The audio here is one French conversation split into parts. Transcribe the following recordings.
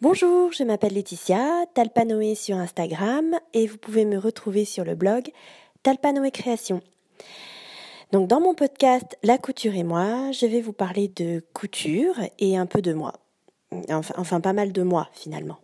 Bonjour, je m'appelle Laetitia, Talpanoé sur Instagram et vous pouvez me retrouver sur le blog Talpanoé Création. Donc dans mon podcast La couture et moi, je vais vous parler de couture et un peu de moi. Enfin, enfin pas mal de moi finalement.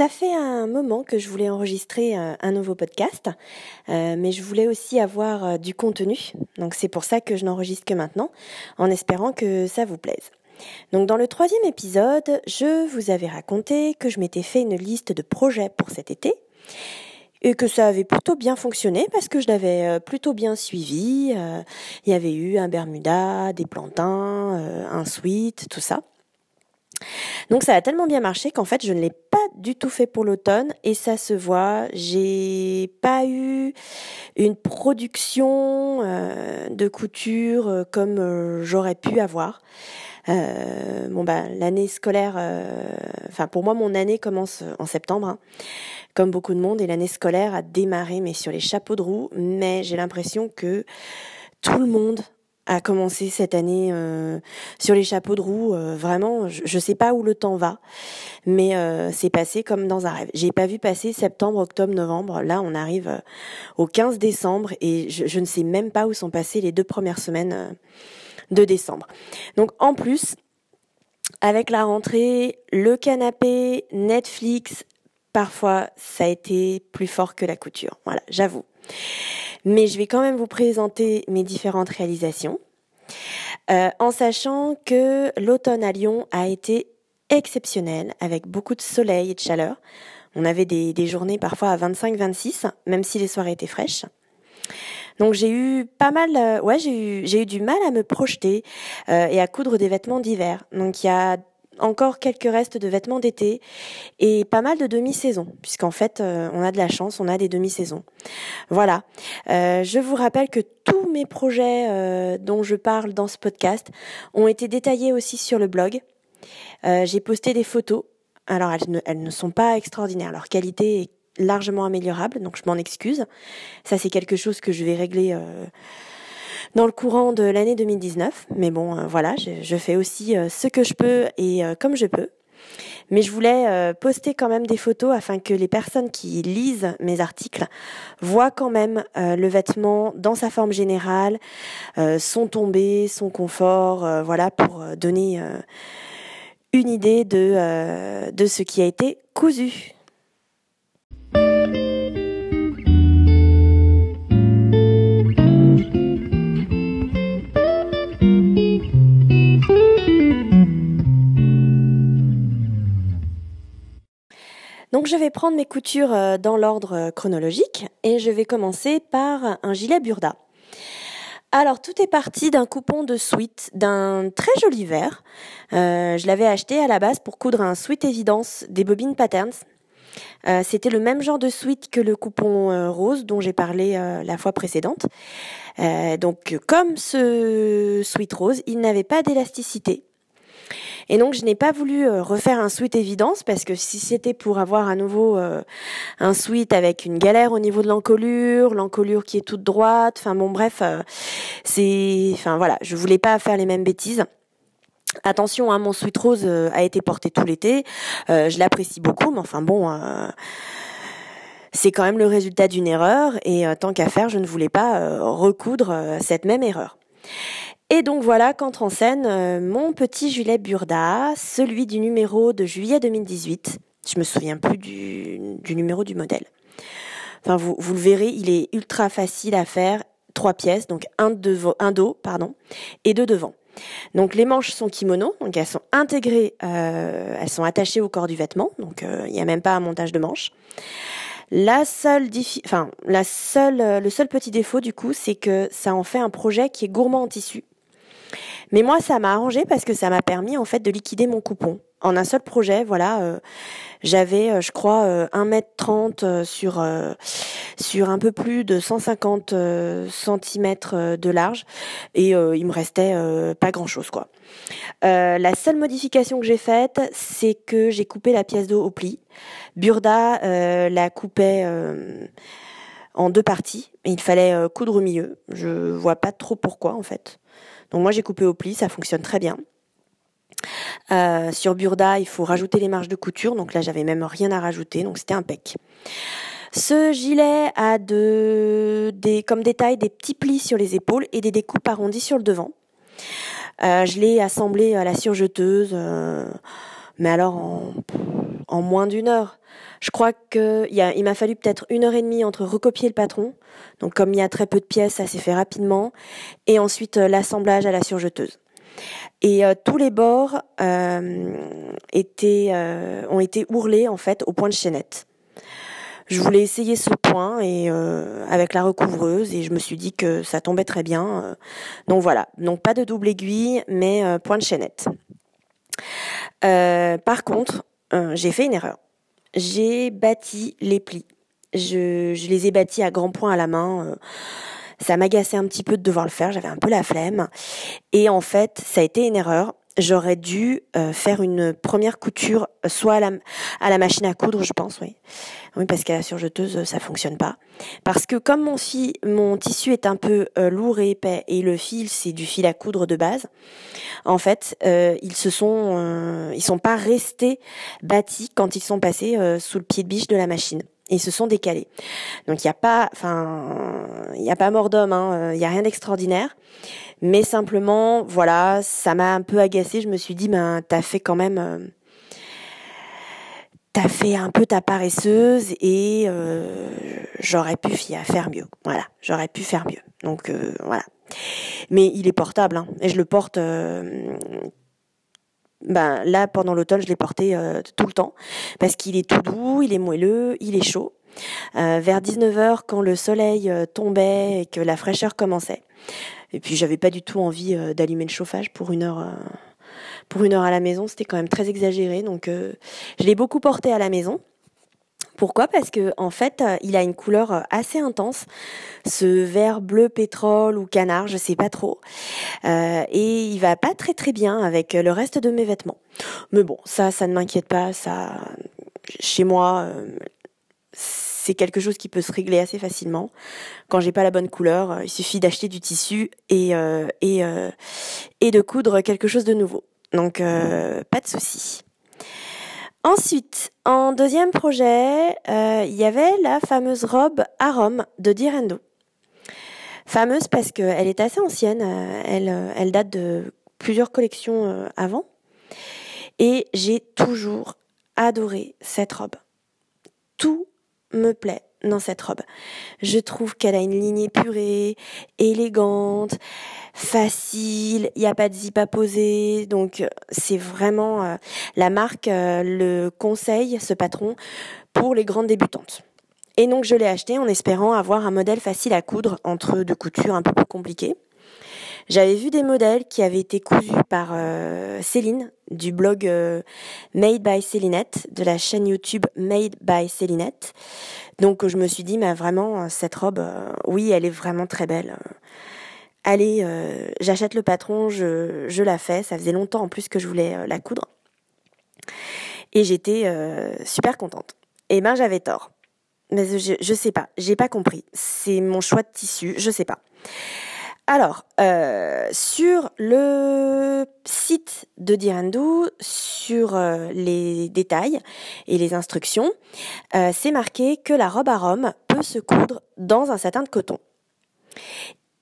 Ça fait un moment que je voulais enregistrer euh, un, nouveau podcast, euh, mais je voulais aussi avoir euh, du contenu. Donc c'est pour ça que je n'enregistre que maintenant, en espérant que ça vous plaise. Donc dans le troisième épisode, je vous avais raconté que je m'étais fait une liste de projets pour cet été et que ça avait plutôt bien fonctionné parce que je l'avais plutôt bien suivi. Il y avait eu un Bermuda, des plantains, un sweat, tout ça. Donc ça a tellement bien marché qu'en fait je ne l'ai pas du tout fait pour l'automne et ça se voit. J'ai pas eu une production euh, de couture euh, comme euh, j'aurais pu avoir. bon bah l'année scolaire, enfin pour moi mon année commence en septembre, hein, comme beaucoup de monde et l'année scolaire a démarré mais sur les chapeaux de roue. Mais j'ai l'impression que tout le monde a commencé cette année euh, sur les chapeaux de roue. Euh, vraiment, je, ne sais pas où le temps va, mais euh, c'est passé comme dans un rêve. J'ai pas vu passer septembre, octobre, novembre. Là, on arrive au 15 décembre et je, je, ne sais même pas où sont passées les deux premières semaines de décembre. Donc en plus, avec la rentrée, le canapé, Netflix, parfois ça a été plus fort que la couture. Voilà, j'avoue. Mais je vais quand même vous présenter mes différentes réalisations, euh, en sachant que l'automne à Lyon a été exceptionnel, avec beaucoup de soleil et de chaleur. On avait des, journées parfois à 25-26, même si les soirées étaient fraîches. Donc j'ai eu pas mal, euh, ouais, j'ai eu, j'ai eu du mal à me projeter euh, et à coudre des vêtements d'hiver. Donc il y a encore quelques restes de vêtements d'été et pas mal de demi-saisons, puisqu'en fait, euh, on a de la chance, on a des demi-saisons. Voilà. Euh, je vous rappelle que tous mes projets euh, dont je parle dans ce podcast ont été détaillés aussi sur le blog. J'ai posté des photos. Alors, elles ne, elles ne sont pas extraordinaires. Leur qualité est largement améliorable, donc je m'en excuse. Ça, c'est quelque chose que je vais régler dans le courant de l'année 2019. Mais bon, euh, voilà, je, fais aussi euh, ce que je peux et euh, comme je peux. Mais je voulais poster quand même des photos afin que les personnes qui lisent mes articles voient quand même le vêtement dans sa forme générale, son tombé, son confort, voilà, pour donner une idée de, de ce qui a été cousu. Je vais prendre mes coutures euh, dans l'ordre euh, chronologique et je vais commencer par un gilet Burda. Alors tout est parti d'un coupon de sweat d'un très joli vert. Euh, je l'avais acheté à la base pour coudre un sweat évidence des bobines patterns. C'était le même genre de sweat que le coupon rose dont j'ai parlé la fois précédente. donc comme ce sweat rose, il n'avait pas d'élasticité. Et donc je n'ai pas voulu euh, refaire un sweat évidence parce que si c'était pour avoir à nouveau euh, un sweat avec une galère au niveau de l'encolure, l'encolure qui est toute droite, enfin bon bref, euh, c'est, enfin voilà, je voulais pas faire les mêmes bêtises. Attention, hein, mon sweat rose a été porté tout l'été, je l'apprécie beaucoup, mais enfin bon c'est quand même le résultat d'une erreur et tant qu'à faire, je ne voulais pas recoudre cette même erreur. Et donc voilà qu'entre en scène euh, mon petit Julet Burda, celui du numéro de juillet 2018. Je me souviens plus du, numéro du modèle. Enfin, vous, le verrez, il est ultra facile à faire. Trois pièces, donc un dos, pardon, et deux devant. Donc les manches sont kimono, donc elles sont intégrées, euh, elles sont attachées au corps du vêtement, donc euh, il n'y a même pas un montage de manches. La seule, enfin la seule, le seul petit défaut du coup, c'est que ça en fait un projet qui est gourmand en tissu. Mais moi, ça m'a arrangé parce que ça m'a permis en fait de liquider mon coupon. en un seul projet, voilà, euh, j'avais, euh, je crois, 1m30 euh, sur sur un peu plus de 150 cm de large, et il me restait pas grand chose, quoi. la seule modification que j'ai faite, c'est que j'ai coupé la pièce d'eau au pli. Burda la coupait en deux parties, et il fallait coudre au milieu. Je vois pas trop pourquoi, en fait. Donc moi j'ai coupé au pli, ça fonctionne très bien. Euh, sur Burda, il faut rajouter les marges de couture, donc là j'avais même rien à rajouter, donc c'était impec. Ce gilet a de, des, comme détail des petits plis sur les épaules et des découpes arrondies sur le devant. Euh, je l'ai assemblé à la surjeteuse, euh, mais alors en, en moins d'une heure. Je crois que il, m'a fallu peut-être une heure et demie entre recopier le patron, donc comme il y a très peu de pièces, ça s'est fait rapidement, et ensuite l'assemblage à la surjeteuse. Et euh, tous les bords euh, étaient, euh, ont été ourlés en fait au point de chaînette. Je voulais essayer ce point et avec la recouvreuse et je me suis dit que ça tombait très bien. donc voilà, donc pas de double aiguille mais point de chaînette. par contre, j'ai fait une erreur. J'ai bâti les plis. Je, je, les ai bâtis à grands points à la main. Ça m'agaçait un petit peu de devoir le faire, j'avais un peu la flemme. Et en fait, ça a été une erreur. J'aurais dû euh, faire une première couture, euh, soit à la, à la machine à coudre, je pense, oui. Oui, parce qu'à la surjeteuse, ça fonctionne pas. Parce que comme mon, fil, mon tissu est un peu euh, lourd et épais, et le fil, c'est du fil à coudre de base, en fait, ils se sont, ils sont pas restés bâtis quand ils sont passés sous le pied de biche de la machine et se sont décalés. Donc il n'y a pas, enfin, il n'y a pas mort d'homme, hein, il n'y a rien d'extraordinaire, mais simplement, voilà, ça m'a un peu agacé. Je me suis dit, ben, t'as fait quand même, euh, t'as fait un peu ta paresseuse et euh, j'aurais pu faire mieux. Voilà, j'aurais pu faire mieux. Donc euh, voilà. Mais il est portable hein, et je le porte ben là pendant l'automne je l'ai porté euh, tout le temps parce qu'il est tout doux, il est moelleux, il est chaud. Euh, vers 19h quand le soleil euh, tombait et que la fraîcheur commençait. Et puis j'avais pas du tout envie d'allumer le chauffage pour une heure pour une heure à la maison, c'était quand même très exagéré donc je l'ai beaucoup porté à la maison. Pourquoi? Parce que en fait, euh, il a une couleur euh, assez intense, ce vert bleu pétrole ou canard, je sais pas trop, euh, et il va pas très très bien avec le reste de mes vêtements. Mais bon, ça, ça ne m'inquiète pas. Ça, chez moi, c'est quelque chose qui peut se régler assez facilement. Quand j'ai pas la bonne couleur, il suffit d'acheter du tissu et et et de coudre quelque chose de nouveau. Donc pas de souci. Ensuite, en deuxième projet, euh, il y avait la fameuse robe à Rome de Direndo. Fameuse parce qu'elle est assez ancienne, euh, euh, elle date de plusieurs collections avant. Et j'ai toujours adoré cette robe. Tout me plaît dans cette robe. Je trouve qu'elle a une ligne épurée, élégante, facile, il n'y a pas de zip à poser, donc c'est vraiment euh, la marque euh, le conseil, ce patron, pour les grandes débutantes. Et donc je l'ai acheté en espérant avoir un modèle facile à coudre entre deux coutures un peu plus compliquées. J'avais vu des modèles qui avaient été cousus par euh, Céline du blog euh, Made by Célinette, de la chaîne YouTube Made by Célinette. Donc je me suis dit, mais vraiment, cette robe, euh, oui, elle est vraiment très belle. Allez, j'achète le patron, je, la fais. Ça faisait longtemps en plus que je voulais la coudre. Et j'étais super contente. Et ben j'avais tort. Mais je, je sais pas, j'ai pas compris. C'est mon choix de tissu, je sais pas. Alors, euh, sur le site de Dirandou, sur euh, les détails et les instructions, euh, c'est marqué que la robe à Rome peut se coudre dans un satin de coton.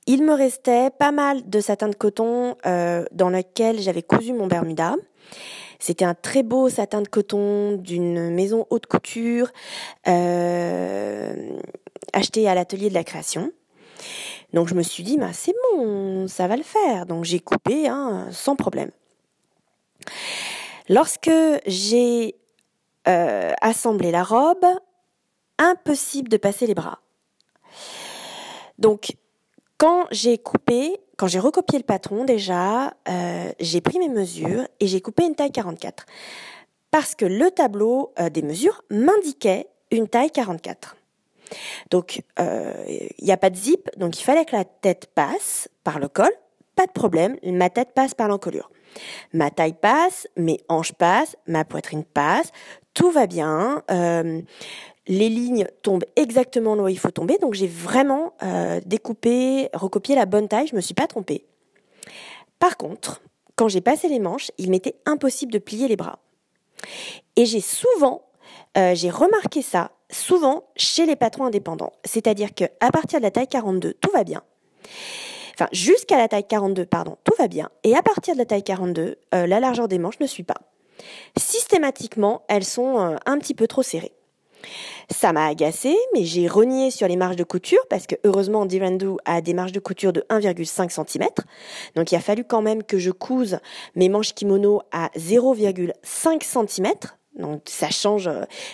Il me restait pas mal de satin de coton dans lequel j'avais cousu mon Bermuda. C'était un très beau satin de coton d'une maison haute couture acheté à l'atelier de la création. Donc je me suis dit, bah, c'est bon, ça va le faire. Donc j'ai coupé hein, sans problème. Lorsque j'ai euh, assemblé la robe, impossible de passer les bras. Donc quand j'ai coupé, quand j'ai recopié le patron, déjà, euh, j'ai pris mes mesures et j'ai coupé une taille 44. Parce que le tableau euh, des mesures m'indiquait une taille 44. Donc, il n'y a pas de zip, donc il fallait que la tête passe par le col. Pas de problème, ma tête passe par l'encolure. Ma taille passe, mes hanches passent, ma poitrine passe, tout va bien. Euh, les lignes tombent exactement là où il faut tomber, donc j'ai vraiment euh, découpé, recopié la bonne taille, je me suis pas trompée. Par contre, quand j'ai passé les manches, il m'était impossible de plier les bras. Et j'ai souvent, euh, j'ai remarqué ça, souvent chez les patrons indépendants. C'est-à-dire qu'à partir de la taille 42, tout va bien. Enfin, jusqu'à la taille 42, pardon, tout va bien. Et à partir de la taille 42, euh, la largeur des manches ne suit pas. Systématiquement, elles sont un petit peu trop serrées. Ça m'a agacé, mais j'ai renié sur les marges de couture parce que heureusement Dirandu a des marges de couture de 1,5 cm. Donc il a fallu quand même que je couse mes manches kimono à 0,5 cm. Donc ça change,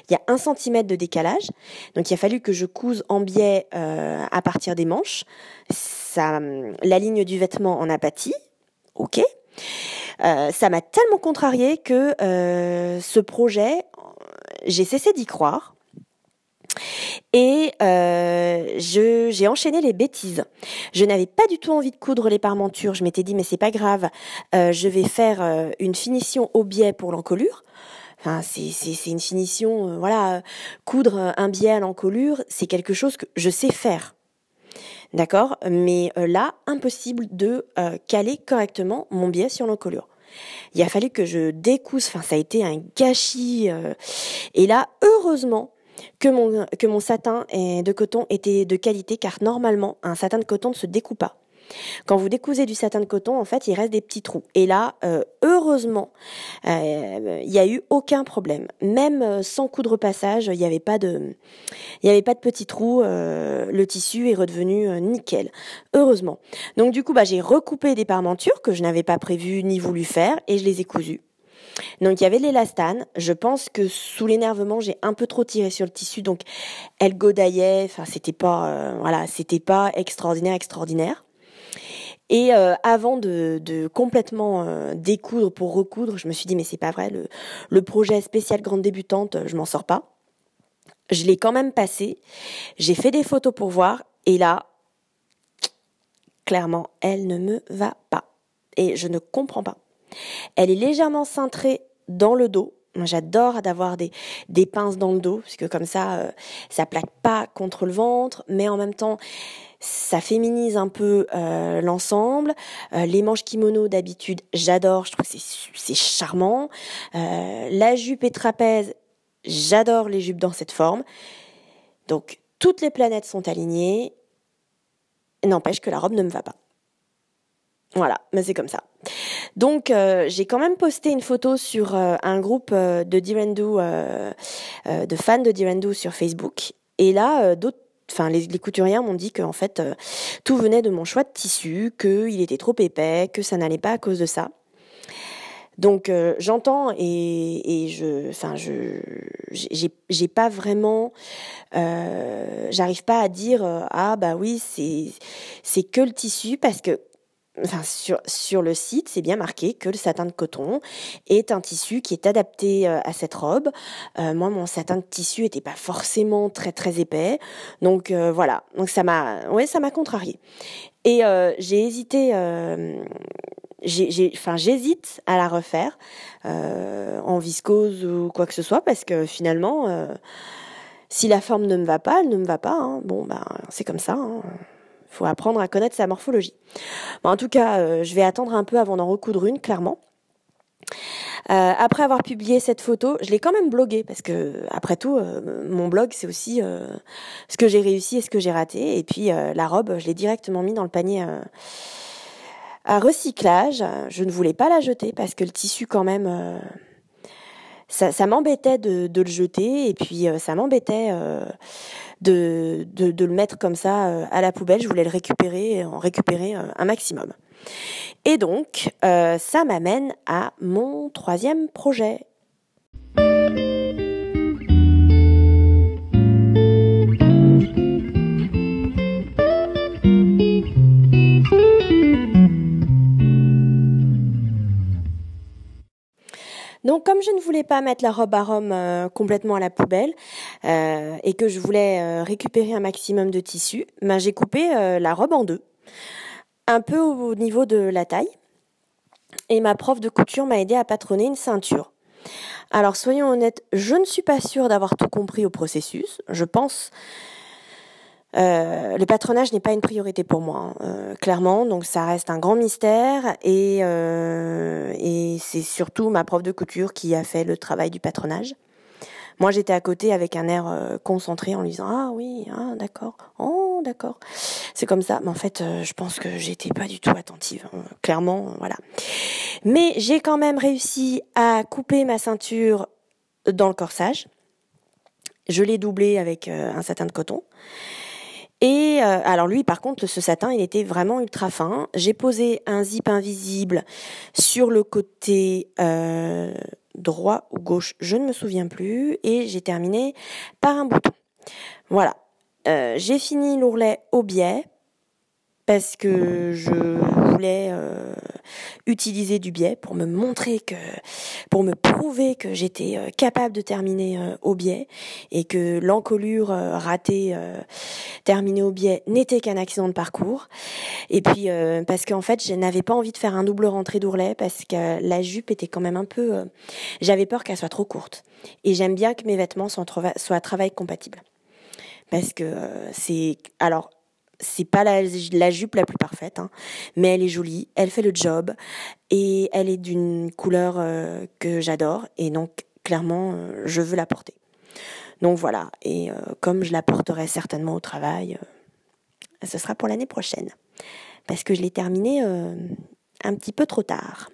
il y a 1 cm de décalage. Donc il a fallu que je couse en biais euh, à partir des manches. Ça, la ligne du vêtement en a pâti. Ok. Euh, ça m'a tellement contrarié que euh, ce projet, j'ai cessé d'y croire. Et euh, j'ai enchaîné les bêtises. Je n'avais pas du tout envie de coudre les parmentures. Je m'étais dit mais c'est pas grave, euh, je vais faire euh, une finition au biais pour l'encolure. Enfin, c'est une finition, euh, voilà, coudre un biais à l'encolure, c'est quelque chose que je sais faire. D'accord? Mais là, impossible de caler correctement mon biais sur l'encolure. Il a fallu que je décousse, enfin ça a été un gâchis. et là, heureusement, que mon, que mon satin de coton était de qualité car normalement un satin de coton ne se découpe pas. Quand vous décousez du satin de coton, en fait, il reste des petits trous. Et là, euh, heureusement, euh, il n'y a eu aucun problème. Même euh, sans coudre passage, il n'y avait pas de, il n'y avait pas de petits trous. le tissu est redevenu nickel. Heureusement. Donc du coup, bah, j'ai recoupé des parmentures que je n'avais pas prévu ni voulu faire et je les ai cousues. Donc il y avait l'élastane. Je pense que sous l'énervement, j'ai un peu trop tiré sur le tissu, donc elle godaillait. Enfin, c'était pas, voilà, c'était pas extraordinaire, extraordinaire. Et euh, avant de, complètement euh, découdre pour recoudre, je me suis dit mais c'est pas vrai, le, le projet spécial grande débutante, je m'en sors pas. Je l'ai quand même passé. J'ai fait des photos pour voir, et là, clairement, elle ne me va pas. Et je ne comprends pas. Elle est légèrement cintrée dans le dos. J'adore d'avoir des, des pinces dans le dos, puisque comme ça, euh, ça plaque pas contre le ventre, mais en même temps, ça féminise un peu euh, l'ensemble. Euh, les manches kimono d'habitude, j'adore, je trouve que c'est charmant. la jupe et trapèze, j'adore les jupes dans cette forme. Donc, toutes les planètes sont alignées. N'empêche que la robe ne me va pas. Voilà, mais c'est comme ça. Donc euh, j'ai quand même posté une photo sur euh, un groupe euh, de Direndu, de fans de sur Facebook. Et là, d'autres enfin les, les couturières m'ont dit que en fait tout venait de mon choix de tissu, qu'il était trop épais, que ça n'allait pas à cause de ça. Donc j'entends et, je, enfin je, j'ai pas vraiment, j'arrive pas à dire ah bah oui c'est c'est que le tissu parce que enfin sur, sur le site, c'est bien marqué que le satin de coton est un tissu qui est adapté euh, à cette robe. Euh, moi, mon satin de tissu était pas forcément très très épais, donc euh, voilà. Donc ça m'a, ouais, ça m'a contrarié. Et j'ai hésité. j'ai, enfin, j'hésite à la refaire en viscose ou quoi que ce soit parce que finalement, si la forme ne me va pas, elle ne me va pas. Hein. Bon, ben, c'est comme ça. Hein faut apprendre à connaître sa morphologie. en tout cas, euh, je vais attendre un peu avant d'en recoudre une, clairement. Euh, après avoir publié cette photo, je l'ai quand même blogué parce que après tout, euh, mon blog c'est aussi ce que j'ai réussi et ce que j'ai raté. Et puis la robe, je l'ai directement mis dans le panier à recyclage. Je ne voulais pas la jeter parce que le tissu quand même ça, m'embêtait de, le jeter et puis euh, ça m'embêtait euh, de, le mettre comme ça euh, à la poubelle. Je voulais le récupérer, en récupérer un maximum. Et donc, ça m'amène à mon troisième projet. Donc comme je ne voulais pas mettre la robe à Rome euh, complètement à la poubelle euh, et que je voulais euh, récupérer un maximum de tissu, ben, j'ai coupé la robe en deux, un peu au niveau de la taille. Et ma prof de couture m'a aidé à patronner une ceinture. Alors soyons honnêtes, je ne suis pas sûre d'avoir tout compris au processus. Je pense euh, le patronage n'est pas une priorité pour moi, hein, euh, clairement. Donc ça reste un grand mystère et, euh, et c'est surtout ma prof de couture qui a fait le travail du patronage. Moi, j'étais à côté avec un air concentré en lui disant ah oui, ah d'accord, oh d'accord. C'est comme ça. Mais en fait, je pense que j'étais pas du tout attentive. Hein, clairement, voilà. Mais j'ai quand même réussi à couper ma ceinture dans le corsage. Je l'ai doublé avec un satin de coton. Et euh, alors lui, par contre, ce satin, il était vraiment ultra fin. J'ai posé un zip invisible sur le côté euh, droit ou gauche, je ne me souviens plus, et j'ai terminé par un bouton. Voilà. Euh, j'ai fini l'ourlet au biais parce que je voulais euh, utiliser du biais pour me montrer que, pour me prouver que j'étais euh, capable de terminer euh, au biais et que l'encolure ratée terminée au biais n'était qu'un accident de parcours. Et puis parce qu'en fait, je n'avais pas envie de faire un double rentrée d'ourlet parce que la jupe était quand même un peu, j'avais peur qu'elle soit trop courte. Et j'aime bien que mes vêtements soient, soient travail compatibles parce que c'est alors c'est pas la, jupe la plus parfaite, hein, mais elle est jolie, elle fait le job et elle est d'une couleur euh, que j'adore et donc clairement euh, je veux la porter. Donc voilà, et euh, comme je la porterai certainement au travail, ce sera pour l'année prochaine parce que je l'ai terminée un petit peu trop tard.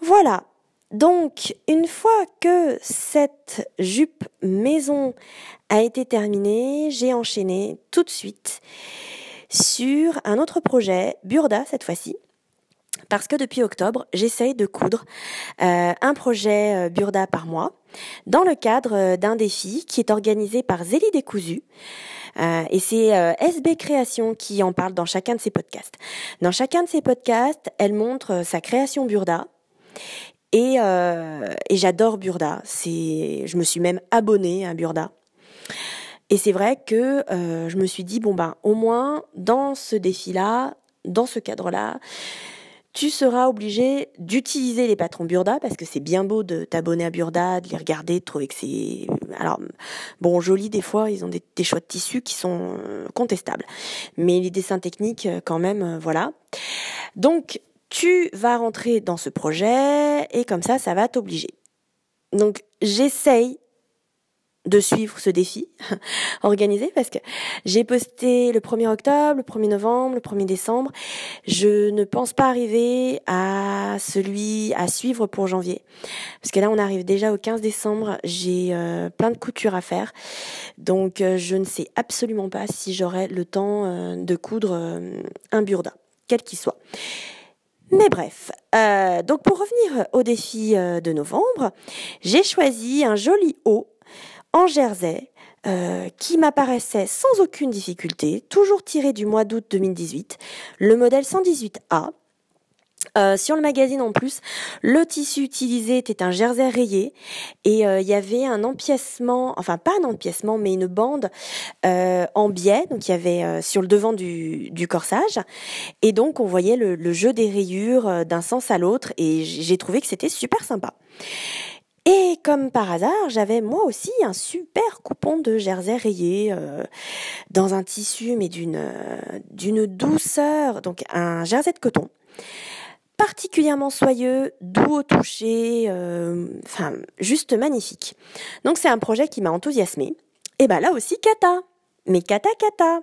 Voilà, donc, une fois que cette jupe maison a été terminée, j'ai enchaîné tout de suite sur un autre projet, Burda cette fois-ci. Parce que depuis octobre, j'essaye de coudre euh, un projet euh, Burda par mois dans le cadre euh, d'un défi qui est organisé par Zélie Décousu. et c'est SB Création qui en parle dans chacun de ses podcasts. Dans chacun de ses podcasts, elle montre sa création Burda et, euh, et j'adore Burda. C'est, je me suis même abonnée à Burda. Et c'est vrai que euh, je me suis dit bon ben au moins dans ce défi-là, dans ce cadre-là, tu seras obligé d'utiliser les patrons Burda parce que c'est bien beau de t'abonner à Burda, de les regarder, de trouver que c'est alors bon joli des fois, ils ont des, des choix de tissus qui sont euh, contestables, mais les dessins techniques quand même voilà. Donc tu vas rentrer dans ce projet et comme ça, ça va t'obliger. Donc, j'essaye de suivre ce défi organisé parce que j'ai posté le 1er octobre, le 1er novembre, le 1er décembre. Je ne pense pas arriver à celui à suivre pour janvier. Parce que là, on arrive déjà au 15 décembre. J'ai euh, plein de coutures à faire. Donc, euh, je ne sais absolument pas si j'aurai le temps euh, de coudre un burda, quel qu'il soit. Mais bref, euh, donc pour revenir au défi euh, de novembre, j'ai choisi un joli haut en jersey euh, qui m'apparaissait sans aucune difficulté, toujours tiré du mois d'août 2018, le modèle 118A. Euh, sur le magazine en plus, le tissu utilisé était un jersey rayé et euh, il y avait un empiècement, enfin pas un empiècement mais une bande euh, en biais, donc il y avait sur le devant du, du, corsage. Et donc on voyait le, le jeu des rayures d'un sens à l'autre et j'ai trouvé que c'était super sympa. Et comme par hasard, j'avais moi aussi un super coupon de jersey rayé dans un tissu mais d'une d'une douceur, donc un jersey de coton particulièrement soyeux, doux au toucher, euh, enfin juste magnifique. Donc c'est un projet qui m'a enthousiasmé. Et ben là aussi kata, mais kata kata,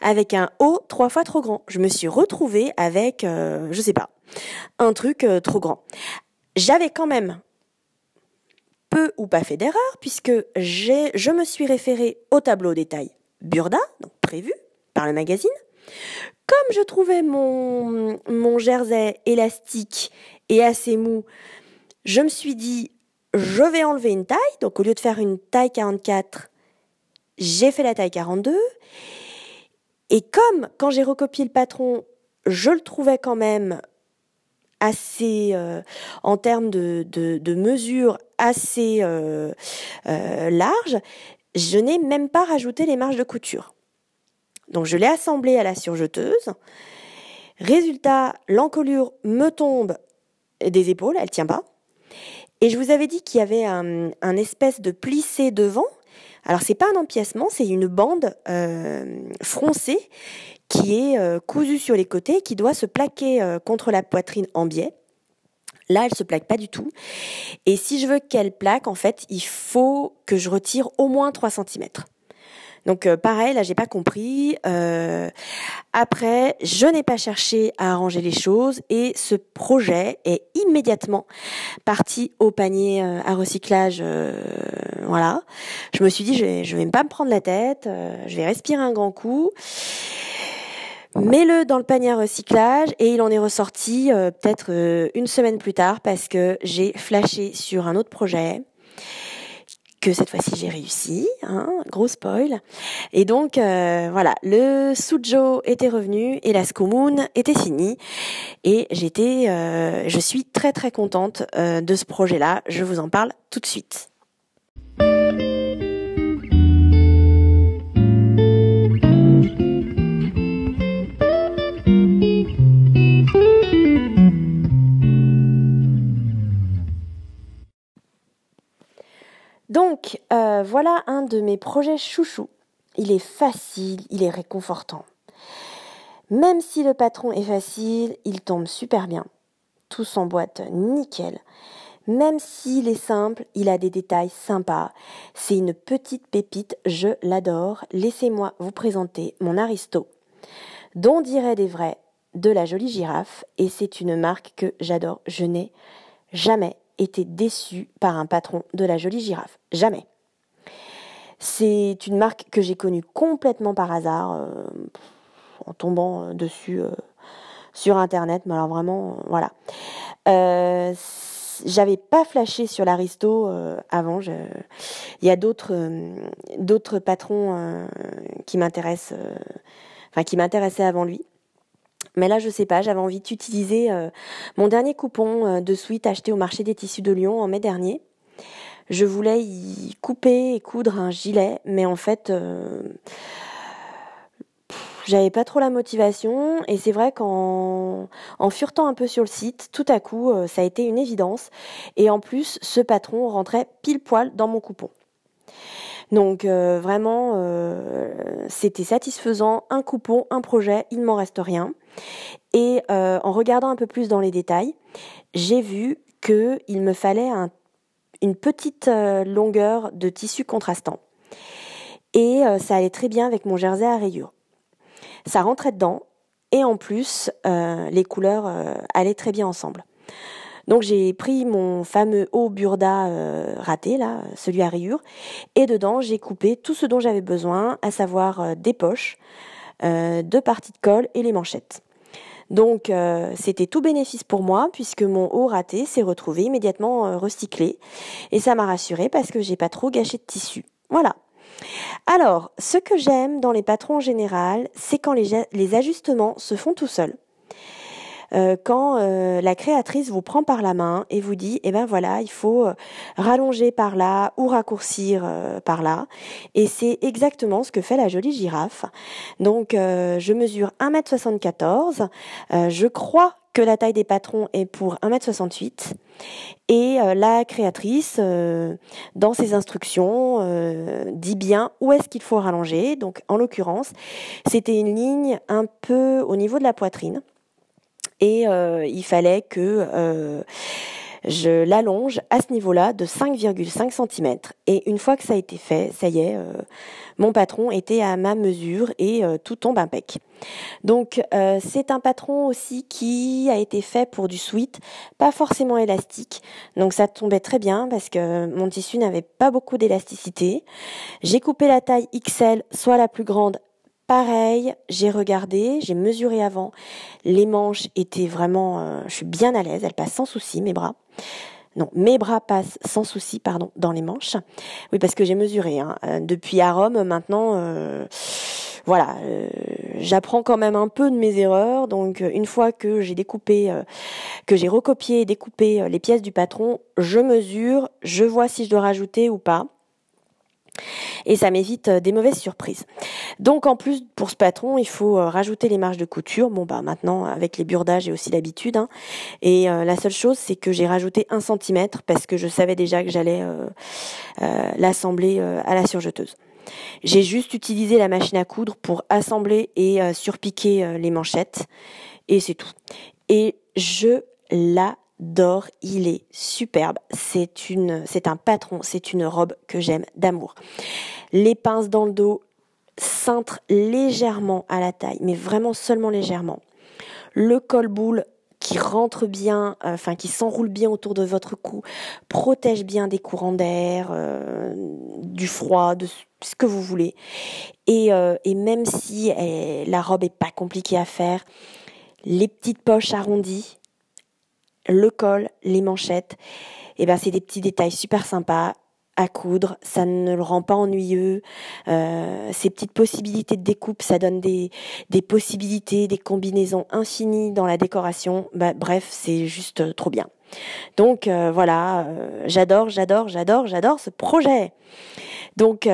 avec un haut trois fois trop grand. Je me suis retrouvée avec, euh, je sais pas, un truc euh, trop grand. J'avais quand même peu ou pas fait d'erreur puisque je me suis référée au tableau détail Burda, donc prévu par le magazine, comme je trouvais mon, jersey élastique et assez mou, je me suis dit, je vais enlever une taille. Donc au lieu de faire une taille 44, j'ai fait la taille 42. Et comme quand j'ai recopié le patron, je le trouvais quand même assez, en termes de, de, de mesures assez larges, je n'ai même pas rajouté les marges de couture. Donc je l'ai assemblé à la surjeteuse. Résultat, l'encolure me tombe des épaules, elle tient pas. Et je vous avais dit qu'il y avait un, espèce de plissé devant. Alors c'est pas un empiècement, c'est une bande euh, froncée qui est euh, cousue sur les côtés, qui doit se plaquer euh, contre la poitrine en biais. Là, elle se plaque pas du tout. Et si je veux qu'elle plaque, en fait, il faut que je retire au moins 3 cm. Donc euh, pareil, là j'ai pas compris. Euh, après, je n'ai pas cherché à arranger les choses et ce projet est immédiatement parti au panier euh, à recyclage. voilà. Je me suis dit je vais, je vais pas me prendre la tête, je vais respirer un grand coup. Mets-le dans le panier à recyclage et il en est ressorti peut-être une semaine plus tard parce que j'ai flashé sur un autre projet que cette fois-ci j'ai réussi, hein, gros spoil. Et donc euh, voilà, le Sujo était revenu et la Skumun était finie et j'étais, euh, je suis très très contente euh, de ce projet-là. Je vous en parle tout de suite. Voilà un de mes projets chouchou. Il est facile, il est réconfortant. Même si le patron est facile, il tombe super bien. Tout s'emboîte nickel. Même s'il est simple, il a des détails sympas. C'est une petite pépite, je l'adore. Laissez-moi vous présenter mon Aristo, dont dirait des vrais de la jolie girafe, et c'est une marque que j'adore. Je n'ai jamais été déçu par un patron de la jolie girafe. Jamais. C'est une marque que j'ai connue complètement par hasard, euh, en tombant euh, dessus euh, sur internet, mais alors vraiment, voilà. j'avais pas flashé sur l'aristo avant. Je... Il y a d'autres patrons qui m'intéressent, qui m'intéressaient avant lui. Mais là, je sais pas, j'avais envie d'utiliser mon dernier coupon de suite acheté au marché des tissus de Lyon en mai dernier. Je voulais y couper et coudre un gilet, mais en fait, euh, j'avais pas trop la motivation. Et c'est vrai qu'en en furetant un peu sur le site, tout à coup, ça a été une évidence. Et en plus, ce patron rentrait pile poil dans mon coupon. Donc vraiment, c'était satisfaisant. Un coupon, un projet, il ne m'en reste rien. Et euh, en regardant un peu plus dans les détails, j'ai vu qu'il me fallait une petite euh, longueur de tissu contrastant. Et euh, ça allait très bien avec mon jersey à rayures. Ça rentrait dedans et en plus, les couleurs allaient très bien ensemble. Donc j'ai pris mon fameux haut burda raté, celui à rayures, et dedans j'ai coupé tout ce dont j'avais besoin, à savoir des poches, deux parties de colle et les manchettes. Donc euh, c'était tout bénéfice pour moi puisque mon haut raté s'est retrouvé immédiatement euh, recyclé et ça m'a rassuré parce que j'ai pas trop gâché de tissu. Voilà. Alors, ce que j'aime dans les patrons en général, c'est quand les ajustements se font tout seuls. Euh, quand euh, la créatrice vous prend par la main et vous dit, eh ben voilà, il faut euh, rallonger par là ou raccourcir par là. Et c'est exactement ce que fait la jolie girafe. Donc, je mesure 1m74. je crois que la taille des patrons est pour 1m68 et la créatrice dans ses instructions dit bien où est-ce qu'il faut rallonger. Donc en l'occurrence, c'était une ligne un peu au niveau de la poitrine et euh, il fallait que euh, je l'allonge à ce niveau-là de 5,5 cm. Et une fois que ça a été fait, ça y est, euh, mon patron était à ma mesure et tout tombe impec. Donc c'est un patron aussi qui a été fait pour du sweat, pas forcément élastique. Donc ça tombait très bien parce que mon tissu n'avait pas beaucoup d'élasticité. J'ai coupé la taille XL, soit la plus grande Pareil, j'ai regardé, j'ai mesuré avant. Les manches étaient vraiment, euh, je suis bien à l'aise, elles passent sans souci, mes bras. Non, mes bras passent sans souci, pardon, dans les manches. Oui, parce que j'ai mesuré. Hein. Euh, depuis à Rome, maintenant, euh, voilà, j'apprends quand même un peu de mes erreurs. Donc une fois que j'ai découpé, que j'ai recopié et découpé les pièces du patron, je mesure, je vois si je dois rajouter ou pas et ça m'évite euh, des mauvaises surprises. Donc en plus pour ce patron, il faut euh, rajouter les marges de couture. Bon bah maintenant avec les burdages j'ai aussi l'habitude. Hein. Et euh, la seule chose c'est que j'ai rajouté un centimètre parce que je savais déjà que j'allais l'assembler à la surjeteuse. J'ai juste utilisé la machine à coudre pour assembler et surpiquer les manchettes et c'est tout. Et je la d'or, il est superbe. C'est une, c'est un patron, c'est une robe que j'aime d'amour. Les pinces dans le dos cintrent légèrement à la taille, mais vraiment seulement légèrement. Le col boule qui rentre bien, euh, enfin qui s'enroule bien autour de votre cou, protège bien des courants d'air, euh, du froid, de ce que vous voulez. Et, euh, et même si la robe est pas compliquée à faire, les petites poches arrondies, le col, les manchettes, et eh ben c'est des petits détails super sympas à coudre, ça ne le rend pas ennuyeux. Euh, ces petites possibilités de découpe, ça donne des, possibilités, des combinaisons infinies dans la décoration. Bah, bref, c'est juste trop bien. Donc euh, voilà, euh, j'adore, j'adore, j'adore, j'adore ce projet. Donc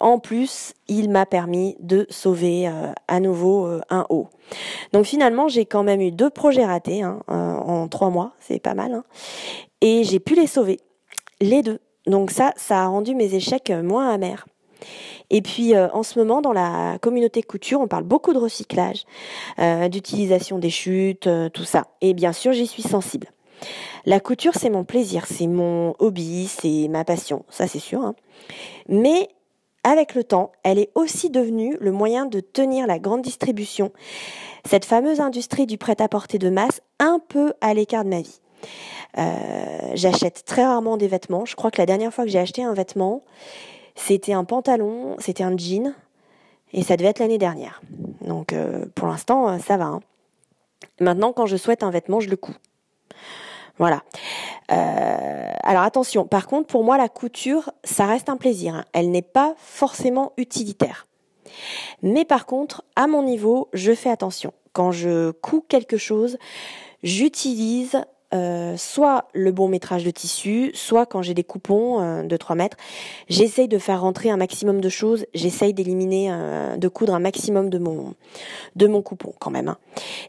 en plus, il m'a permis de sauver à nouveau un haut. Donc finalement, j'ai quand même eu deux projets ratés hein, en trois mois, c'est pas mal. Hein, et j'ai pu les sauver, les deux. Donc ça, ça a rendu mes échecs euh, moins amers. Et puis euh, en ce moment, dans la communauté couture, on parle beaucoup de recyclage, euh, d'utilisation des chutes, tout ça. Et bien sûr, j'y suis sensible. La couture, c'est mon plaisir, c'est mon hobby, c'est ma passion, ça c'est sûr. Hein. Mais avec le temps, elle est aussi devenue le moyen de tenir la grande distribution, cette fameuse industrie du prêt-à-porter de masse, un peu à l'écart de ma vie. Euh, j'achète très rarement des vêtements. Je crois que la dernière fois que j'ai acheté un vêtement, c'était un pantalon, c'était un jean, et ça devait être l'année dernière. Donc euh, pour l'instant, euh, ça va. Hein. Maintenant, quand je souhaite un vêtement, je le couds. Voilà. alors attention, par contre, pour moi, la couture, ça reste un plaisir. Hein. Elle n'est pas forcément utilitaire. Mais par contre, à mon niveau, je fais attention. Quand je couds quelque chose, j'utilise euh, soit le bon métrage de tissu, soit quand j'ai des coupons euh, de 3 mètres, j'essaye de faire rentrer un maximum de choses, j'essaye d'éliminer, euh, de coudre un maximum de mon, de mon coupon quand même. Hein.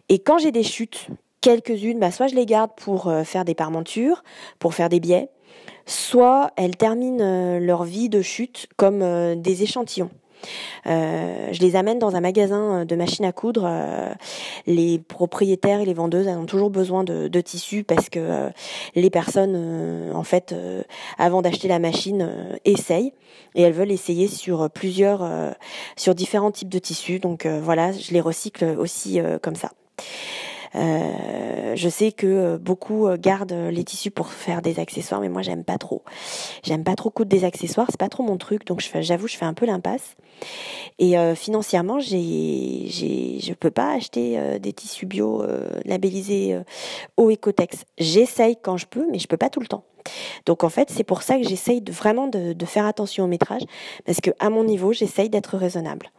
Et quand j'ai des chutes, quelques-unes, bah, soit je les garde pour faire des parmentures, pour faire des biais, soit elles terminent leur vie de chute comme des échantillons. Euh, je les amène dans un magasin euh, de machines à coudre. Euh, les propriétaires et les vendeuses ont toujours besoin de, de tissus parce que les personnes, en fait, avant d'acheter la machine, essayent et elles veulent essayer sur plusieurs, sur différents types de tissus. Donc voilà, je les recycle aussi comme ça. Euh, je sais que euh, beaucoup euh, gardent les tissus pour faire des accessoires, mais moi j'aime pas trop. J'aime pas trop coudre des accessoires, c'est pas trop mon truc, donc j'avoue je fais un peu l'impasse. Et financièrement, j'ai, j'ai, je peux pas acheter des tissus bio labellisés au Ecotex. J'essaye quand je peux, mais je peux pas tout le temps. Donc en fait, c'est pour ça que j'essaye de, vraiment de, de, faire attention au métrage, parce que à mon niveau, j'essaye d'être raisonnable.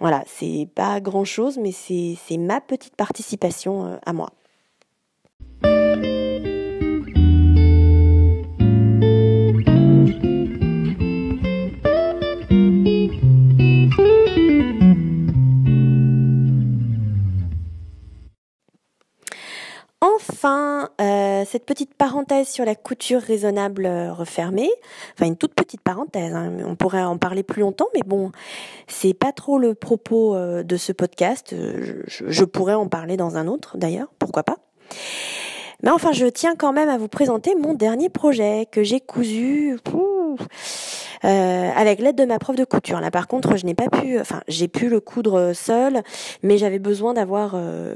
Voilà, c'est pas grand chose, mais c'est ma petite participation euh, à moi. Enfin, euh, cette petite parenthèse sur la couture raisonnable euh, refermée, enfin une toute petite parenthèse, hein, on pourrait en parler plus longtemps, mais bon, c'est pas trop le propos euh, de ce podcast. Je, pourrais en parler dans un autre, d'ailleurs, pourquoi pas. Mais enfin, je tiens quand même à vous présenter mon dernier projet que j'ai cousu. Euh, avec l'aide de ma prof de couture. Là, par contre, je n'ai pas pu, enfin, j'ai pu le coudre seul, mais j'avais besoin d'avoir euh,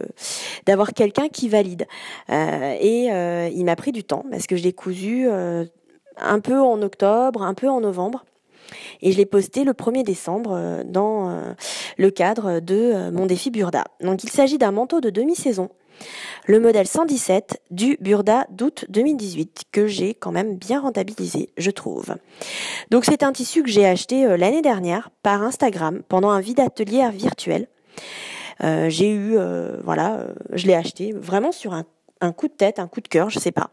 d'avoir quelqu'un qui valide. Euh, et il m'a pris du temps parce que je l'ai cousu un peu en octobre, un peu en novembre. Et je l'ai posté le 1er décembre dans le cadre de mon défi Burda. Donc il s'agit d'un manteau de demi-saison le modèle 117 du Burda d'août 2018 que j'ai quand même bien rentabilisé, je trouve. Donc c'est un tissu que j'ai acheté euh, l'année dernière par Instagram pendant un vide atelier virtuel. Euh, j'ai eu, euh, voilà, je l'ai acheté vraiment sur un, coup de tête, un coup de cœur, je sais pas.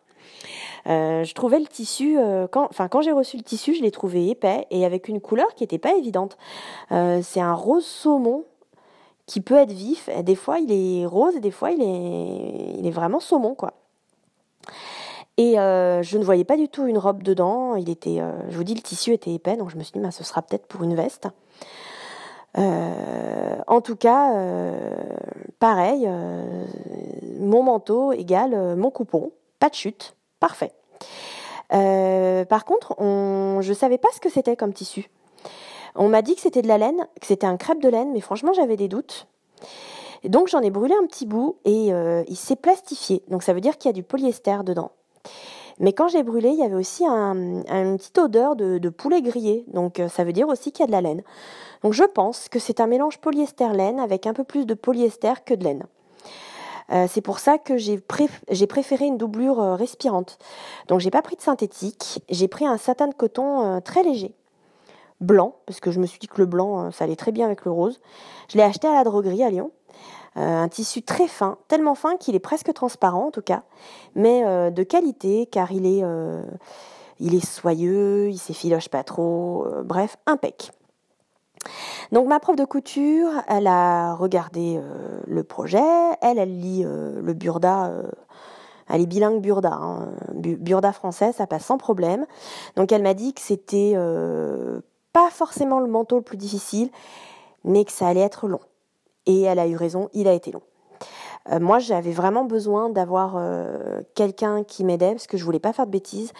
je trouvais le tissu, enfin quand j'ai reçu le tissu, je l'ai trouvé épais et avec une couleur qui n'était pas évidente. c'est un rose saumon qui peut être vif. Des fois, il est rose et des fois, il est, il est vraiment saumon, quoi. Et euh, je ne voyais pas du tout une robe dedans. Il était, euh, je vous dis, le tissu était épais, donc je me suis dit, bah, ce sera peut-être pour une veste. Euh, en tout cas, pareil, mon manteau égale mon coupon, pas de chute, parfait. par contre, on, je savais pas ce que c'était comme tissu. On m'a dit que c'était de la laine, que c'était un crêpe de laine, mais franchement j'avais des doutes. Donc j'en ai brûlé un petit bout et euh, il s'est plastifié. Donc ça veut dire qu'il y a du polyester dedans. Mais quand j'ai brûlé, il y avait aussi un, une petite odeur de, poulet grillé. Donc euh, ça veut dire aussi qu'il y a de la laine. Donc je pense que c'est un mélange polyester-laine avec un peu plus de polyester que de laine. Euh, c'est pour ça que j'ai préféré une doublure respirante. Donc j'ai pas pris de synthétique, j'ai pris un satin de coton très léger blanc, parce que je me suis dit que le blanc, euh, ça allait très bien avec le rose. Je l'ai acheté à la droguerie à Lyon. Euh, un tissu très fin, tellement fin qu'il est presque transparent en tout cas, mais euh, de qualité car il est, il est soyeux, il s'effiloche pas trop, bref, impec. Donc ma prof de couture, elle a regardé le projet, elle, elle lit le Burda elle est bilingue Burda, hein. Burda français, ça passe sans problème. Donc elle m'a dit que c'était pas forcément le manteau le plus difficile, mais que ça allait être long. Et elle a eu raison, il a été long. Euh, moi, j'avais vraiment besoin d'avoir euh, quelqu'un qui m'aidait parce que je voulais pas faire de bêtises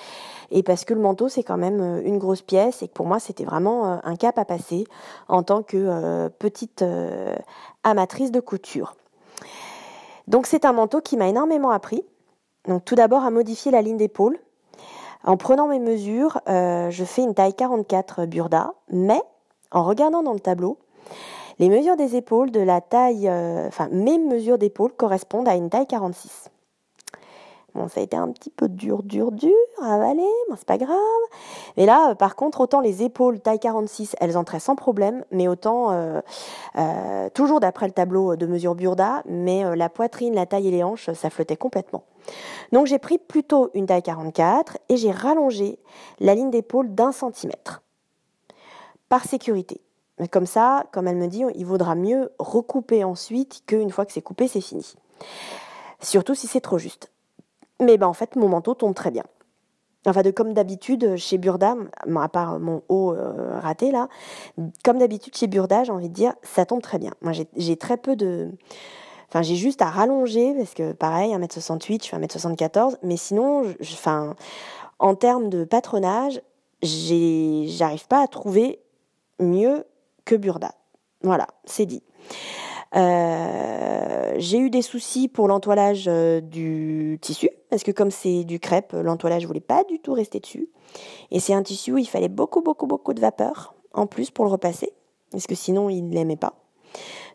et parce que le manteau c'est quand même euh, une grosse pièce et que pour moi c'était vraiment un cap à passer en tant que petite amatrice de couture. Donc c'est un manteau qui m'a énormément appris. Donc tout d'abord à modifier la ligne d'épaule en prenant mes mesures, euh, je fais une taille 44 burda, mais en regardant dans le tableau, les mesures des épaules de la taille, euh, enfin mes mesures d'épaule correspondent à une taille 46. Bon, ça a été un petit peu dur, dur, dur à avaler, mais c'est pas grave. Mais là, euh, par contre, autant les épaules taille 46, elles entraient sans problème, mais autant, toujours d'après le tableau de mesure Burda, mais la poitrine, la taille et les hanches, ça flottait complètement. Donc j'ai pris plutôt une taille 44 et j'ai rallongé la ligne d'épaule d'un centimètre. Par sécurité. Comme ça, comme elle me dit, il vaudra mieux recouper ensuite qu'une fois que c'est coupé, c'est fini. Surtout si c'est trop juste. Mais ben, en fait, mon manteau tombe très bien. Enfin, de comme d'habitude chez Burda, à part mon haut euh, raté là, comme d'habitude chez Burda, j'ai envie de dire, ça tombe très bien. Moi, j'ai très peu de. J'ai juste à rallonger, parce que pareil, 1m68, je fais 1m74, mais sinon, en termes de patronage, j'arrive pas à trouver mieux que Burda. Voilà, c'est dit. Euh, j'ai eu des soucis pour l'entoilage euh, du tissu, parce que comme c'est du crêpe, l'entoilage voulait pas du tout rester dessus. Et c'est un tissu où il fallait beaucoup, beaucoup, beaucoup de vapeur en plus pour le repasser, parce que sinon il ne l'aimait pas.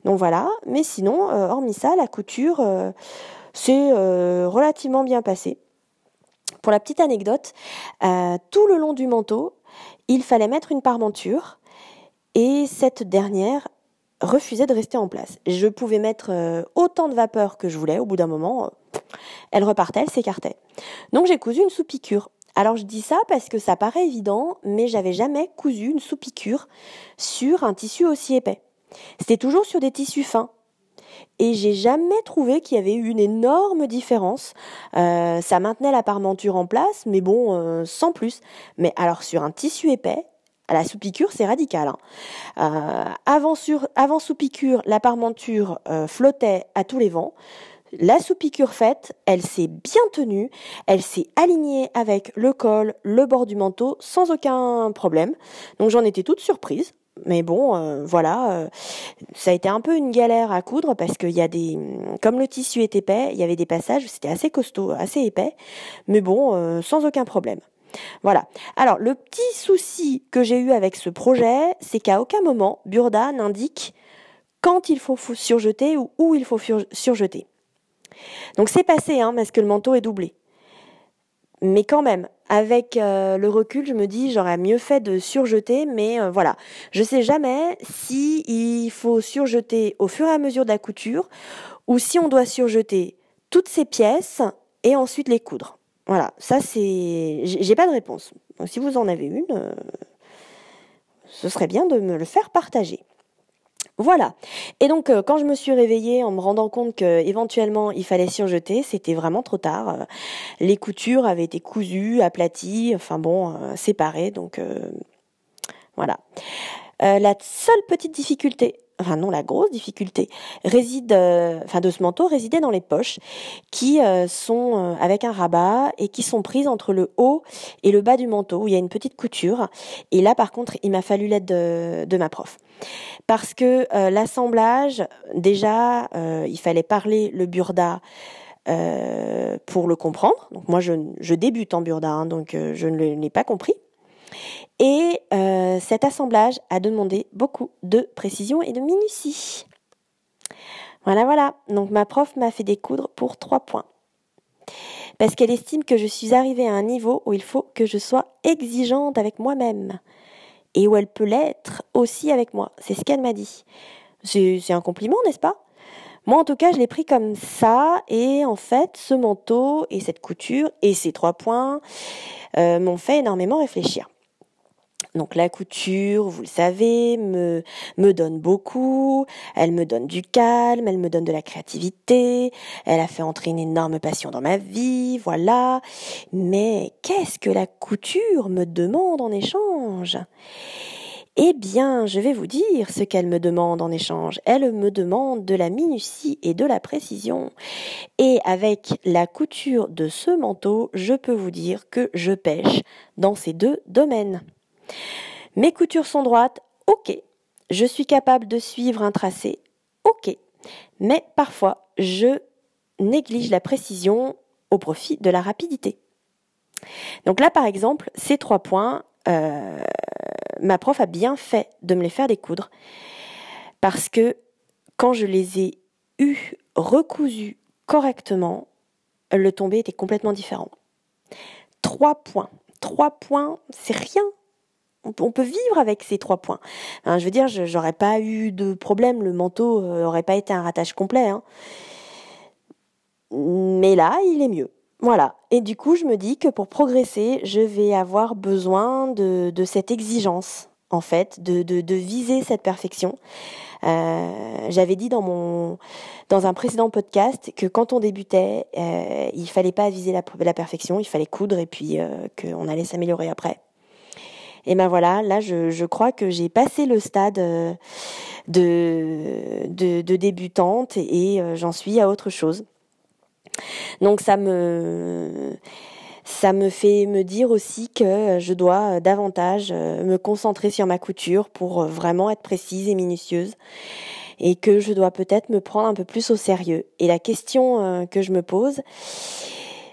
Donc voilà, mais sinon, euh, hormis ça, la couture, c'est relativement bien passé. Pour la petite anecdote, tout le long du manteau, il fallait mettre une parmenture, et cette dernière refusait de rester en place. Je pouvais mettre euh, autant de vapeur que je voulais, au bout d'un moment, euh, elle repartait, elle s'écartait. Donc j'ai cousu une sous-piqûre. Alors je dis ça parce que ça paraît évident, mais j'avais jamais cousu une sous-piqûre sur un tissu aussi épais. C'était toujours sur des tissus fins. Et j'ai jamais trouvé qu'il y avait eu une énorme différence. Euh, ça maintenait la parmenture en place, mais bon, sans plus. Mais alors sur un tissu épais, à la sous-piqûre, c'est radical. Hein. Euh, avant, avant sous-piqûre, la parmenture euh, flottait à tous les vents. La sous-piqûre faite, elle s'est bien tenue, elle s'est alignée avec le col, le bord du manteau, sans aucun problème. Donc j'en étais toute surprise. Mais bon, euh, voilà, ça a été un peu une galère à coudre parce qu'il y a des, comme le tissu est épais, il y avait des passages, c'était assez costaud, assez épais, mais bon, sans aucun problème. Voilà. Alors, le petit souci que j'ai eu avec ce projet, c'est qu'à aucun moment, Burda n'indique quand il faut surjeter ou où il faut surjeter. Donc c'est passé, hein, parce que le manteau est doublé. Mais quand même, avec euh, le recul, je me dis j'aurais mieux fait de surjeter, mais euh, voilà, je sais jamais si il faut surjeter au fur et à mesure de la couture ou si on doit surjeter toutes ces pièces et ensuite les coudre. Voilà, ça c'est, j'ai pas de réponse. Donc, si vous en avez une, euh, ce serait bien de me le faire partager. Voilà. Et donc euh, quand je me suis réveillée en me rendant compte que éventuellement il fallait surjeter, c'était vraiment trop tard. Euh, les coutures avaient été cousues, aplaties, enfin bon, euh, séparées. Donc voilà. la seule petite difficulté, enfin non, la grosse difficulté réside, enfin de ce manteau résidait dans les poches qui sont avec un rabat et qui sont prises entre le haut et le bas du manteau où il y a une petite couture. Et là par contre, il m'a fallu l'aide de, de ma prof parce que euh, l'assemblage, déjà, euh, il fallait parler le burda euh, pour le comprendre. Donc moi, je, je débute en burda, hein, donc je ne l'ai pas compris. Et cet assemblage a demandé beaucoup de précision et de minutie. Voilà, voilà. Donc ma prof m'a fait découdre pour trois points. Parce qu'elle estime que je suis arrivée à un niveau où il faut que je sois exigeante avec moi-même et où elle peut l'être aussi avec moi. C'est ce qu'elle m'a dit. C'est un compliment, n'est-ce pas? Moi, en tout cas, je l'ai pris comme ça, et en fait, ce manteau et cette couture et ces trois points euh, m'ont fait énormément réfléchir. Donc la couture, vous le savez, me, me donne beaucoup, elle me donne du calme, elle me donne de la créativité, elle a fait entrer une énorme passion dans ma vie, voilà. Mais qu'est-ce que la couture me demande en échange? Eh bien, je vais vous dire ce qu'elle me demande en échange. Elle me demande de la minutie et de la précision. Et avec la couture de ce manteau, je peux vous dire que je pêche dans ces deux domaines. Mes coutures sont droites, ok. Je suis capable de suivre un tracé, ok. Mais parfois, je néglige la précision au profit de la rapidité. Donc là, par exemple, ces trois points, euh, ma prof a bien fait de me les faire découdre parce que quand je les ai recousus correctement, le tombé était complètement différent. Trois points. Trois points, c'est rien on peut vivre avec ces trois points. je veux dire, j'aurais pas eu de problème, le manteau n'aurait euh, pas été un rattache complet. Hein. Mais là, il est mieux. Voilà. Et du coup, je me dis que pour progresser, je vais avoir besoin de, cette exigence, en fait, de, viser cette perfection. Euh, j'avais dit dans un précédent podcast que quand on débutait, euh, il fallait pas viser la, la, perfection, il fallait coudre et puis qu'on allait s'améliorer après. Et ben voilà, là je, crois que j'ai passé le stade euh, de, de, débutante et, euh, j'en suis à autre chose. Donc ça me ça me fait me dire aussi que je dois davantage euh, me concentrer sur ma couture pour vraiment être précise et minutieuse et que je dois peut-être me prendre un peu plus au sérieux. Et la question que je me pose,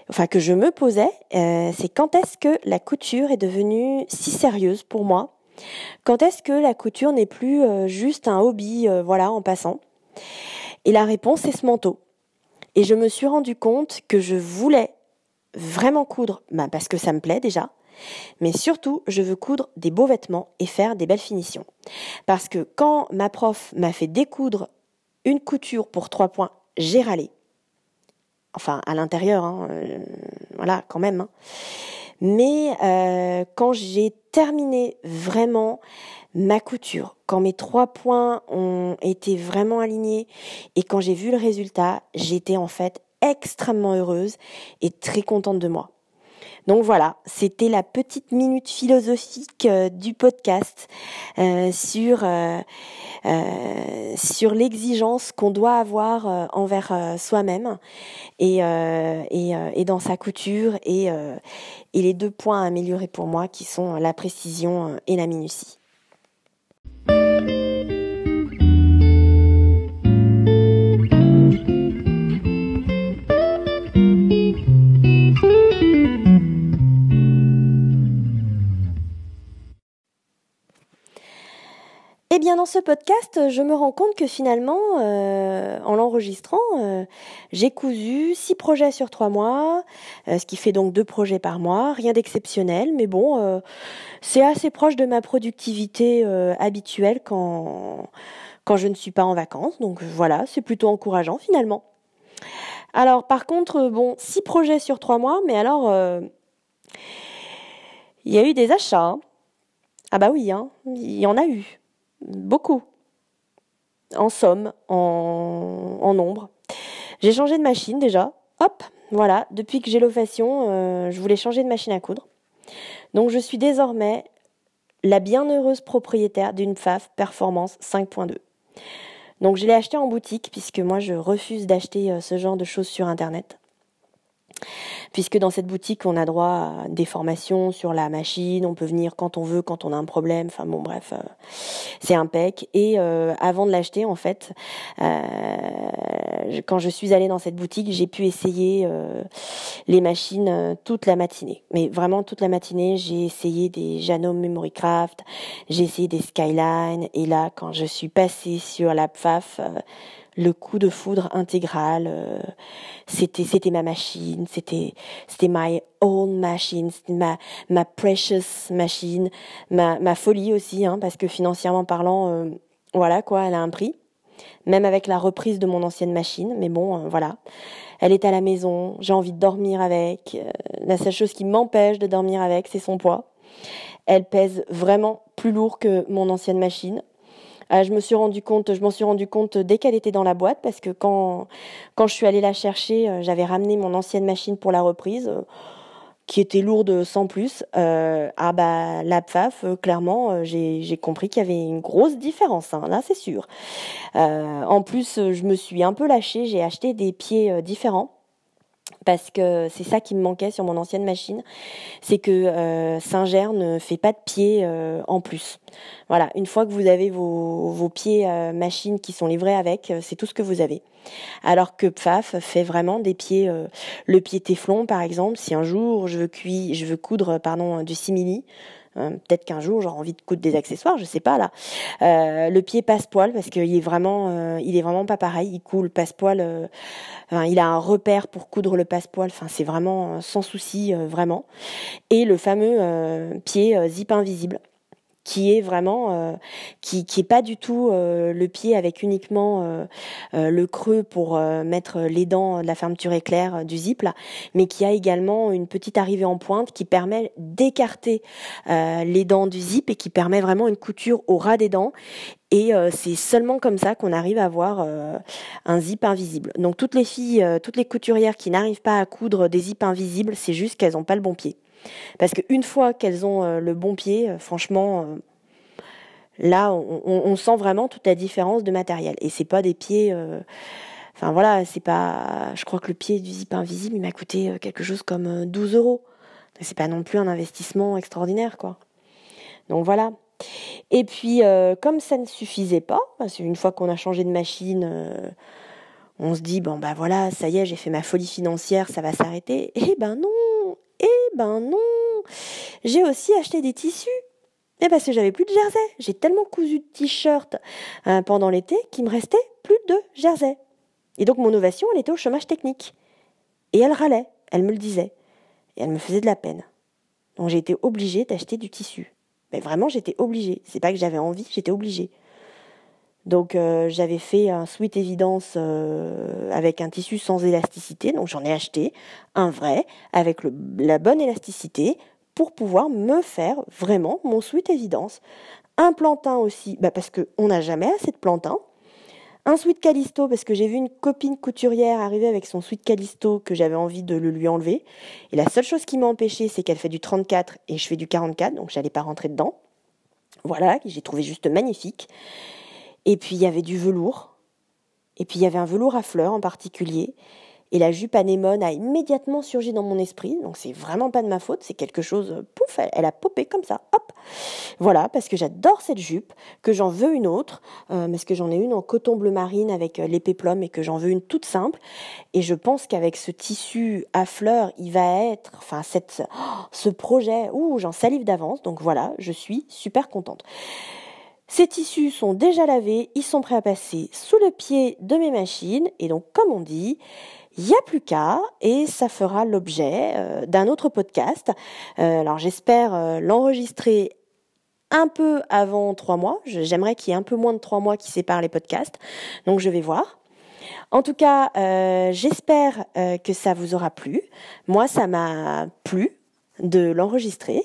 enfin que je me posais, euh, c'est quand est-ce que la couture est devenue si sérieuse pour moi? Quand est-ce que la couture n'est plus euh, juste un hobby, euh, voilà, en passant? Et la réponse est ce manteau. Et je me suis rendu compte que je voulais vraiment coudre, bah parce que ça me plaît déjà, mais surtout, je veux coudre des beaux vêtements et faire des belles finitions. Parce que quand ma prof m'a fait découdre une couture pour trois points, j'ai râlé enfin à l'intérieur, hein, euh, voilà, quand même. Hein. Mais euh, quand j'ai terminé vraiment ma couture, quand mes trois points ont été vraiment alignés et quand j'ai vu le résultat, j'étais en fait extrêmement heureuse et très contente de moi. Donc voilà, c'était la petite minute philosophique euh, du podcast euh, sur euh, sur l'exigence qu'on doit avoir envers soi-même et, et, dans sa couture et, et les deux points à améliorer pour moi qui sont la précision et la minutie. Eh bien, dans ce podcast, je me rends compte que finalement, euh, en l'enregistrant, euh, j'ai cousu six projets sur trois mois, euh, ce qui fait donc deux projets par mois. Rien d'exceptionnel, mais bon, c'est assez proche de ma productivité habituelle quand je ne suis pas en vacances. Donc voilà, c'est plutôt encourageant finalement. Alors, par contre, bon, six projets sur trois mois, mais alors, il y a eu des achats. Hein. Ah bah oui, hein, il y en a eu. Beaucoup. En somme, en, nombre. J'ai changé de machine déjà. Hop, voilà. Depuis que j'ai l'ovation, euh, je voulais changer de machine à coudre. Donc je suis désormais la bienheureuse propriétaire d'une FAF Performance 5.2. Donc je l'ai acheté en boutique puisque moi je refuse d'acheter euh, ce genre de choses sur Internet puisque dans cette boutique, on a droit à des formations sur la machine, on peut venir quand on veut, quand on a un problème, enfin bon bref, euh, c'est impec. Et euh, avant de l'acheter, en fait, euh, quand je suis allée dans cette boutique, j'ai pu essayer les machines toute la matinée. Mais vraiment toute la matinée, j'ai essayé des Janome Memory Craft, j'ai essayé des Skyline, et là, quand je suis passée sur la PFAF, le coup de foudre intégral. Euh, c'était c'était ma machine, c'était c'était my own machine, ma ma precious machine, ma ma folie aussi, hein, parce que financièrement parlant, euh, voilà quoi, elle a un prix. Même avec la reprise de mon ancienne machine, mais bon, euh, voilà. Elle est à la maison, j'ai envie de dormir avec. la seule chose qui m'empêche de dormir avec, c'est son poids. Elle pèse vraiment plus lourd que mon ancienne machine. Euh, je me suis rendu compte, je m'en suis rendu compte dès qu'elle était dans la boîte parce que quand quand je suis allée la chercher, euh, j'avais ramené mon ancienne machine pour la reprise euh, qui était lourde sans plus. ah bah la PFAF, clairement, j'ai compris qu'il y avait une grosse différence, hein, là c'est sûr. en plus, je me suis un peu lâchée, j'ai acheté des pieds différents parce que c'est ça qui me manquait sur mon ancienne machine, c'est que euh, Singer ne fait pas de pieds euh, en plus. Voilà, une fois que vous avez vos, pieds euh, machine qui sont livrés avec, euh, c'est tout ce que vous avez. Alors que Pfaf fait vraiment des pieds, le pied téflon par exemple, si un jour je veux cuire, je veux coudre pardon du simili, euh, peut-être qu'un jour j'aurai envie de coudre des accessoires, je sais pas là. Euh, le pied passe-poil parce qu'il est vraiment, euh, il est vraiment pas pareil. Il coule passe-poil. il a un repère pour coudre le passe-poil. C'est vraiment sans souci, vraiment. Et le fameux pied zip invisible qui est vraiment euh, qui qui est pas du tout euh, le pied avec uniquement euh, le creux pour mettre les dents de la fermeture éclair du zip là, mais qui a également une petite arrivée en pointe qui permet d'écarter les dents du zip et qui permet vraiment une couture au ras des dents et c'est seulement comme ça qu'on arrive à avoir un zip invisible. Donc toutes les filles, toutes les couturières qui n'arrivent pas à coudre des zips invisibles, c'est juste qu'elles n'ont pas le bon pied. Parce qu'une fois qu'elles ont euh, le bon pied, euh, franchement, euh, là, on, sent vraiment toute la différence de matériel. Et c'est pas des pieds. Enfin voilà, c'est pas. Je crois que le pied du zip invisible, il m'a coûté quelque chose comme 12 euros. C'est pas non plus un investissement extraordinaire, quoi. Donc voilà. Et puis, comme ça ne suffisait pas, parce qu'une fois qu'on a changé de machine, on se dit bon bah voilà, ça y est, j'ai fait ma folie financière, ça va s'arrêter. Eh ben non, eh ben non J'ai aussi acheté des tissus. Et parce que j'avais plus de jersey. J'ai tellement cousu de t-shirts euh, pendant l'été qu'il me restait plus de jersey. Et donc mon ovation, elle était au chômage technique. Et elle râlait, elle me le disait. Et elle me faisait de la peine. Donc j'ai été obligée d'acheter du tissu. Mais vraiment, j'étais obligée. C'est pas que j'avais envie, j'étais obligée. Donc euh, j'avais fait un sweat évidence euh, avec un tissu sans élasticité, donc j'en ai acheté un vrai avec la bonne élasticité pour pouvoir me faire vraiment mon sweat évidence. Un plantain aussi, bah parce qu'on n'a jamais assez de plantain. Un sweat calisto parce que j'ai vu une copine couturière arriver avec son sweat calisto que j'avais envie de lui enlever. Et la seule chose qui m'a empêché, c'est qu'elle fait du 34 et je fais du 44, donc j'allais pas rentrer dedans. Voilà, j'ai trouvé juste magnifique. Et puis il y avait du velours. Et puis il y avait un velours à fleurs en particulier. Et la jupe anémone a immédiatement surgi dans mon esprit. Donc c'est vraiment pas de ma faute, c'est quelque chose, pouf, elle, a popé comme ça, hop. Voilà, parce que j'adore cette jupe, que j'en veux une autre, euh, parce que j'en ai une en coton bleu marine avec euh, l'épée plum et que j'en veux une toute simple. Et je pense qu'avec ce tissu à fleurs, il va être, enfin cette, ce projet, ouh, j'en salive d'avance. Donc voilà, je suis super contente. Ces tissus sont déjà lavés, ils sont prêts à passer sous le pied de mes machines et donc comme on dit, il n'y a plus qu'à et ça fera l'objet euh, d'un autre podcast. Euh, alors j'espère euh, l'enregistrer un peu avant trois mois. J'aimerais qu'il y ait un peu moins de trois mois qui séparent les podcasts. Donc je vais voir. En tout cas, j'espère que ça vous aura plu. Moi, ça m'a plu de l'enregistrer.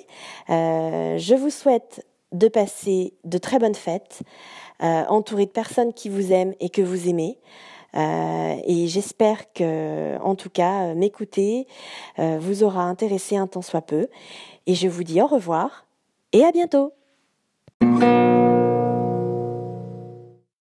je vous souhaite de passer de très bonnes fêtes, entouré de personnes qui vous aiment et que vous aimez. Euh, et j'espère que, en tout cas, euh, m'écouter euh, vous aura intéressé un tant soit peu. Et je vous dis au revoir et à bientôt.